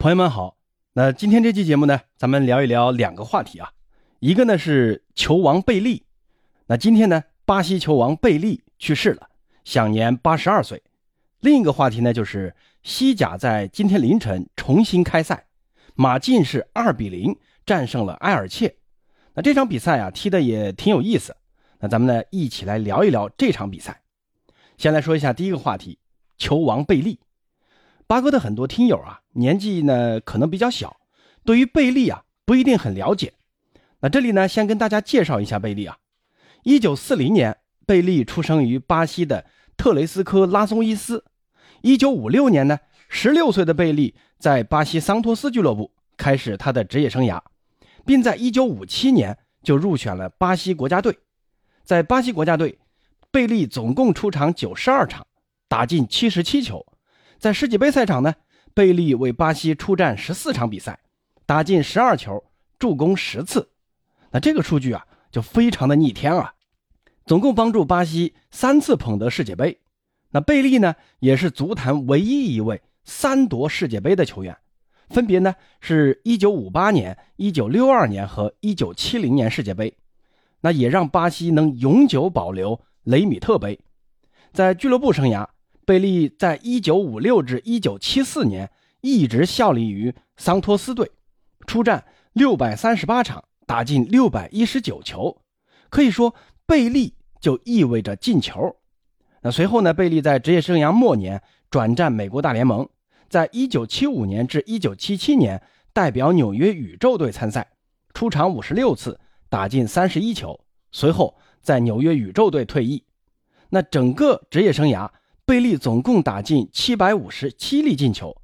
朋友们好，那今天这期节目呢，咱们聊一聊两个话题啊，一个呢是球王贝利，那今天呢，巴西球王贝利去世了，享年八十二岁。另一个话题呢，就是西甲在今天凌晨重新开赛，马竞是二比零战胜了埃尔切，那这场比赛啊踢的也挺有意思，那咱们呢一起来聊一聊这场比赛。先来说一下第一个话题，球王贝利。八哥的很多听友啊，年纪呢可能比较小，对于贝利啊不一定很了解。那这里呢，先跟大家介绍一下贝利啊。一九四零年，贝利出生于巴西的特雷斯科拉松伊斯。一九五六年呢，十六岁的贝利在巴西桑托斯俱乐部开始他的职业生涯，并在一九五七年就入选了巴西国家队。在巴西国家队，贝利总共出场九十二场，打进七十七球。在世界杯赛场呢，贝利为巴西出战十四场比赛，打进十二球，助攻十次。那这个数据啊，就非常的逆天啊！总共帮助巴西三次捧得世界杯。那贝利呢，也是足坛唯一一位三夺世界杯的球员，分别呢是一九五八年、一九六二年和一九七零年世界杯。那也让巴西能永久保留雷米特杯。在俱乐部生涯。贝利在1956至1974年一直效力于桑托斯队，出战638场，打进619球，可以说贝利就意味着进球。那随后呢？贝利在职业生涯末年转战美国大联盟，在1975年至1977年代表纽约宇宙队参赛，出场56次，打进31球，随后在纽约宇宙队退役。那整个职业生涯。贝利总共打进七百五十七粒进球，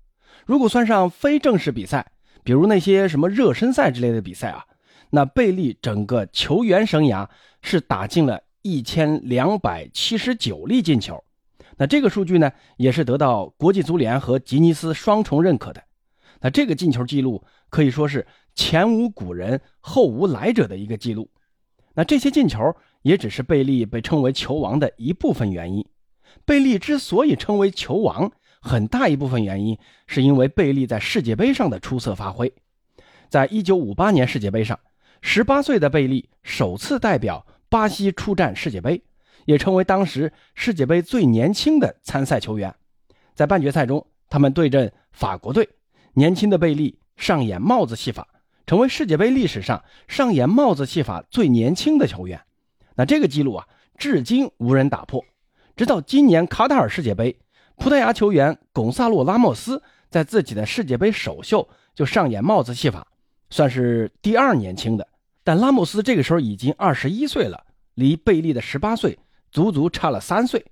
如果算上非正式比赛，比如那些什么热身赛之类的比赛啊，那贝利整个球员生涯是打进了一千两百七十九粒进球。那这个数据呢，也是得到国际足联和吉尼斯双重认可的。那这个进球记录可以说是前无古人后无来者的一个记录。那这些进球也只是贝利被称为球王的一部分原因。贝利之所以称为球王，很大一部分原因是因为贝利在世界杯上的出色发挥。在一九五八年世界杯上，十八岁的贝利首次代表巴西出战世界杯，也成为当时世界杯最年轻的参赛球员。在半决赛中，他们对阵法国队，年轻的贝利上演帽子戏法，成为世界杯历史上上演帽子戏法最年轻的球员。那这个记录啊，至今无人打破。直到今年卡塔尔世界杯，葡萄牙球员贡萨洛·拉莫斯在自己的世界杯首秀就上演帽子戏法，算是第二年轻的。但拉莫斯这个时候已经二十一岁了，离贝利的十八岁足足差了三岁。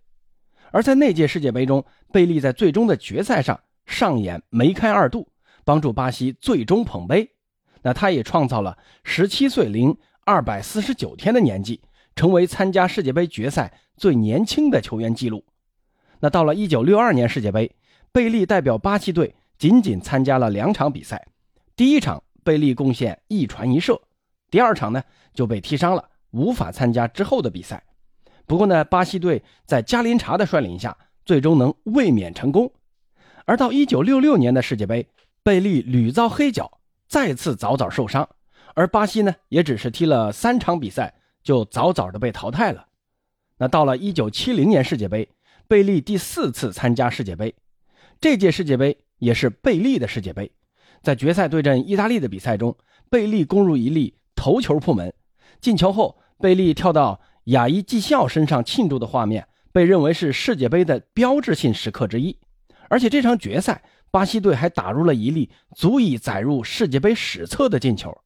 而在那届世界杯中，贝利在最终的决赛上上演梅开二度，帮助巴西最终捧杯。那他也创造了十七岁零二百四十九天的年纪。成为参加世界杯决赛最年轻的球员记录。那到了1962年世界杯，贝利代表巴西队仅仅参加了两场比赛。第一场，贝利贡献一传一射；第二场呢，就被踢伤了，无法参加之后的比赛。不过呢，巴西队在加林查的率领下，最终能卫冕成功。而到1966年的世界杯，贝利屡遭黑脚，再次早早受伤，而巴西呢，也只是踢了三场比赛。就早早的被淘汰了。那到了一九七零年世界杯，贝利第四次参加世界杯，这届世界杯也是贝利的世界杯。在决赛对阵意大利的比赛中，贝利攻入一粒头球破门，进球后，贝利跳到亚伊季孝身上庆祝的画面，被认为是世界杯的标志性时刻之一。而且这场决赛，巴西队还打入了一粒足以载入世界杯史册的进球。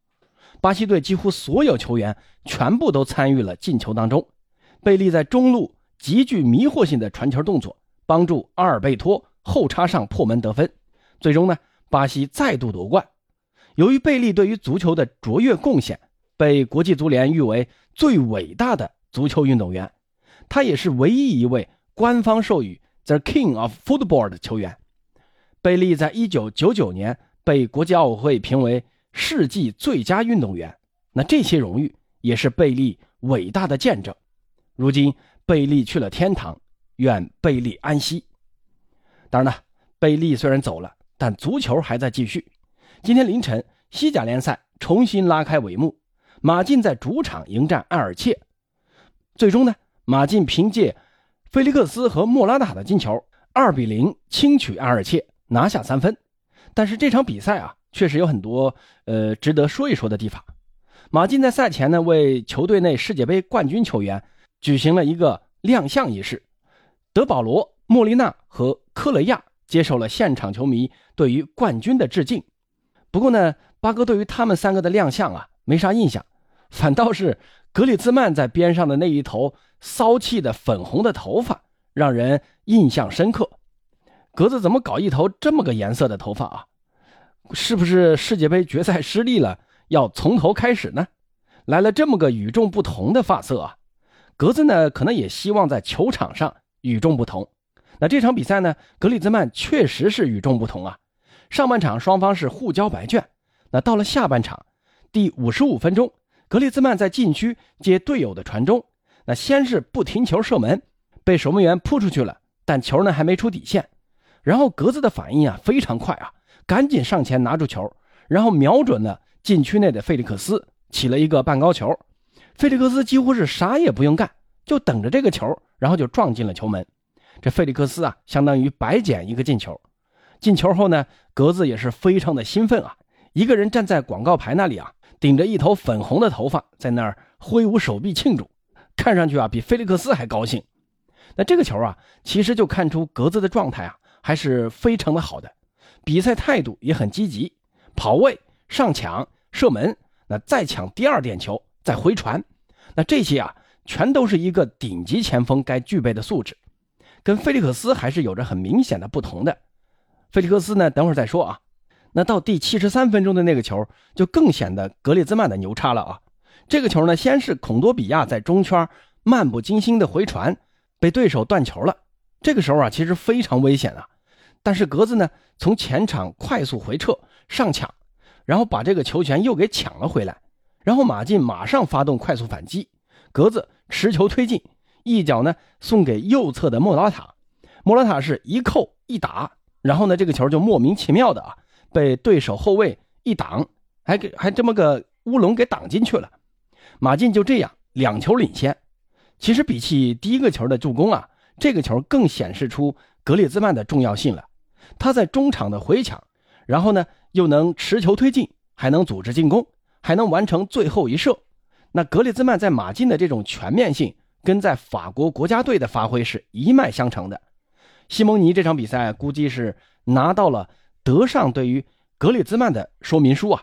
巴西队几乎所有球员全部都参与了进球当中。贝利在中路极具迷惑性的传球动作，帮助阿尔贝托后插上破门得分。最终呢，巴西再度夺冠。由于贝利对于足球的卓越贡献，被国际足联誉为最伟大的足球运动员。他也是唯一一位官方授予 “The King of Football” 的球员。贝利在一九九九年被国际奥委会评为。世纪最佳运动员，那这些荣誉也是贝利伟大的见证。如今贝利去了天堂，愿贝利安息。当然了，贝利虽然走了，但足球还在继续。今天凌晨，西甲联赛重新拉开帷幕，马竞在主场迎战埃尔切。最终呢，马竞凭借菲利克斯和莫拉塔的进球，二比零轻取埃尔切，拿下三分。但是这场比赛啊，确实有很多呃值得说一说的地方。马竞在赛前呢，为球队内世界杯冠军球员举行了一个亮相仪式，德保罗、莫利纳和科雷亚接受了现场球迷对于冠军的致敬。不过呢，八哥对于他们三个的亮相啊，没啥印象，反倒是格里兹曼在边上的那一头骚气的粉红的头发让人印象深刻。格子怎么搞一头这么个颜色的头发啊？是不是世界杯决赛失利了？要从头开始呢，来了这么个与众不同的发色啊！格子呢，可能也希望在球场上与众不同。那这场比赛呢，格里兹曼确实是与众不同啊！上半场双方是互交白卷，那到了下半场第五十五分钟，格里兹曼在禁区接队友的传中，那先是不停球射门，被守门员扑出去了，但球呢还没出底线，然后格子的反应啊非常快啊，赶紧上前拿住球，然后瞄准了。禁区内的费利克斯起了一个半高球，费利克斯几乎是啥也不用干，就等着这个球，然后就撞进了球门。这费利克斯啊，相当于白捡一个进球。进球后呢，格子也是非常的兴奋啊，一个人站在广告牌那里啊，顶着一头粉红的头发，在那儿挥舞手臂庆祝，看上去啊比费利克斯还高兴。那这个球啊，其实就看出格子的状态啊还是非常的好的，比赛态度也很积极，跑位上抢。射门，那再抢第二点球，再回传，那这些啊，全都是一个顶级前锋该具备的素质，跟菲利克斯还是有着很明显的不同的。菲利克斯呢，等会儿再说啊。那到第七十三分钟的那个球，就更显得格列兹曼的牛叉了啊。这个球呢，先是孔多比亚在中圈漫不经心的回传，被对手断球了。这个时候啊，其实非常危险啊。但是格子呢，从前场快速回撤上抢。然后把这个球权又给抢了回来，然后马竞马上发动快速反击，格子持球推进，一脚呢送给右侧的莫拉塔，莫拉塔是一扣一打，然后呢这个球就莫名其妙的啊被对手后卫一挡，还给还这么个乌龙给挡进去了，马竞就这样两球领先。其实比起第一个球的助攻啊，这个球更显示出格列兹曼的重要性了，他在中场的回抢。然后呢，又能持球推进，还能组织进攻，还能完成最后一射。那格列兹曼在马竞的这种全面性，跟在法国国家队的发挥是一脉相承的。西蒙尼这场比赛估计是拿到了德尚对于格列兹曼的说明书啊，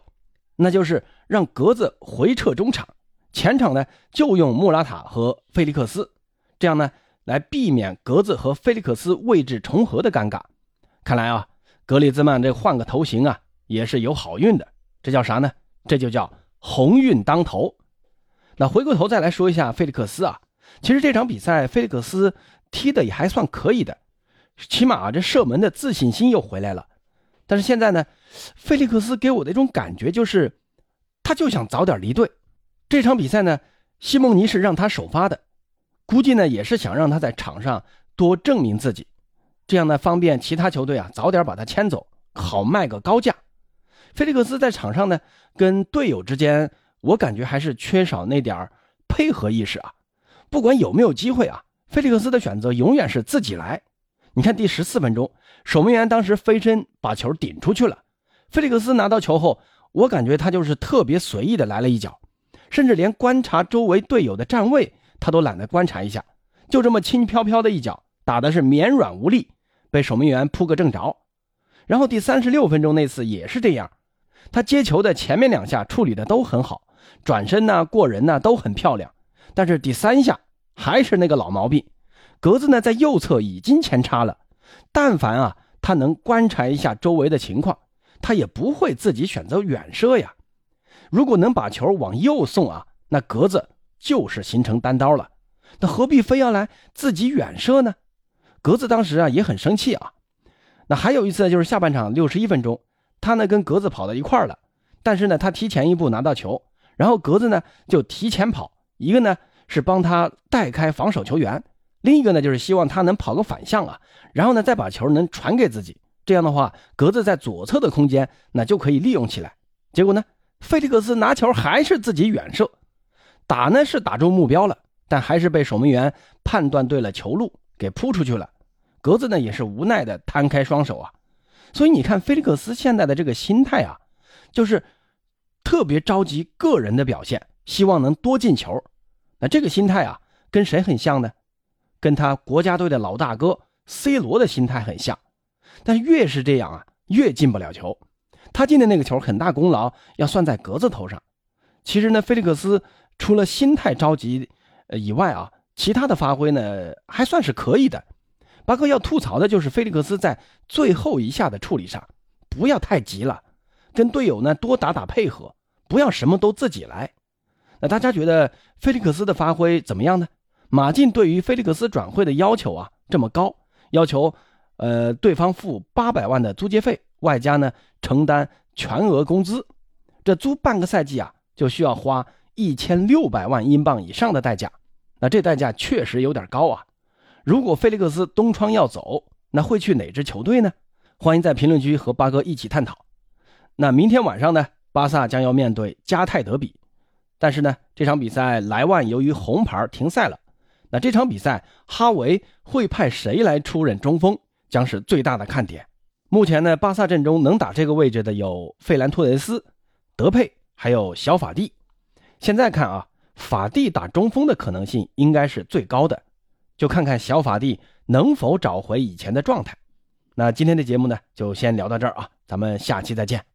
那就是让格子回撤中场，前场呢就用穆拉塔和菲利克斯，这样呢来避免格子和菲利克斯位置重合的尴尬。看来啊。格里兹曼这换个头型啊，也是有好运的。这叫啥呢？这就叫鸿运当头。那回过头再来说一下菲利克斯啊，其实这场比赛菲利克斯踢的也还算可以的，起码这射门的自信心又回来了。但是现在呢，菲利克斯给我的一种感觉就是，他就想早点离队。这场比赛呢，西蒙尼是让他首发的，估计呢也是想让他在场上多证明自己。这样呢，方便其他球队啊早点把他签走，好卖个高价。菲利克斯在场上呢，跟队友之间，我感觉还是缺少那点配合意识啊。不管有没有机会啊，菲利克斯的选择永远是自己来。你看第十四分钟，守门员当时飞身把球顶出去了，菲利克斯拿到球后，我感觉他就是特别随意的来了一脚，甚至连观察周围队友的站位他都懒得观察一下，就这么轻飘飘的一脚。打的是绵软无力，被守门员扑个正着。然后第三十六分钟那次也是这样，他接球的前面两下处理的都很好，转身呢、过人呢都很漂亮。但是第三下还是那个老毛病，格子呢在右侧已经前插了。但凡啊他能观察一下周围的情况，他也不会自己选择远射呀。如果能把球往右送啊，那格子就是形成单刀了。那何必非要来自己远射呢？格子当时啊也很生气啊，那还有一次就是下半场六十一分钟，他呢跟格子跑到一块儿了，但是呢他提前一步拿到球，然后格子呢就提前跑，一个呢是帮他带开防守球员，另一个呢就是希望他能跑个反向啊，然后呢再把球能传给自己，这样的话，格子在左侧的空间那就可以利用起来。结果呢，菲利克斯拿球还是自己远射，打呢是打中目标了，但还是被守门员判断对了球路，给扑出去了。格子呢也是无奈的摊开双手啊。所以你看，菲利克斯现在的这个心态啊，就是特别着急个人的表现，希望能多进球。那这个心态啊，跟谁很像呢？跟他国家队的老大哥 C 罗的心态很像。但越是这样啊，越进不了球。他进的那个球，很大功劳要算在格子头上。其实呢，菲利克斯除了心态着急以外啊，其他的发挥呢还算是可以的。巴克要吐槽的就是菲利克斯在最后一下的处理上，不要太急了，跟队友呢多打打配合，不要什么都自己来。那大家觉得菲利克斯的发挥怎么样呢？马竞对于菲利克斯转会的要求啊这么高，要求呃对方付八百万的租借费，外加呢承担全额工资，这租半个赛季啊就需要花一千六百万英镑以上的代价，那这代价确实有点高啊。如果菲利克斯东窗要走，那会去哪支球队呢？欢迎在评论区和八哥一起探讨。那明天晚上呢，巴萨将要面对加泰德比，但是呢，这场比赛莱万由于红牌停赛了。那这场比赛哈维会派谁来出任中锋，将是最大的看点。目前呢，巴萨阵中能打这个位置的有费兰托雷斯、德佩，还有小法蒂。现在看啊，法蒂打中锋的可能性应该是最高的。就看看小法蒂能否找回以前的状态。那今天的节目呢，就先聊到这儿啊，咱们下期再见。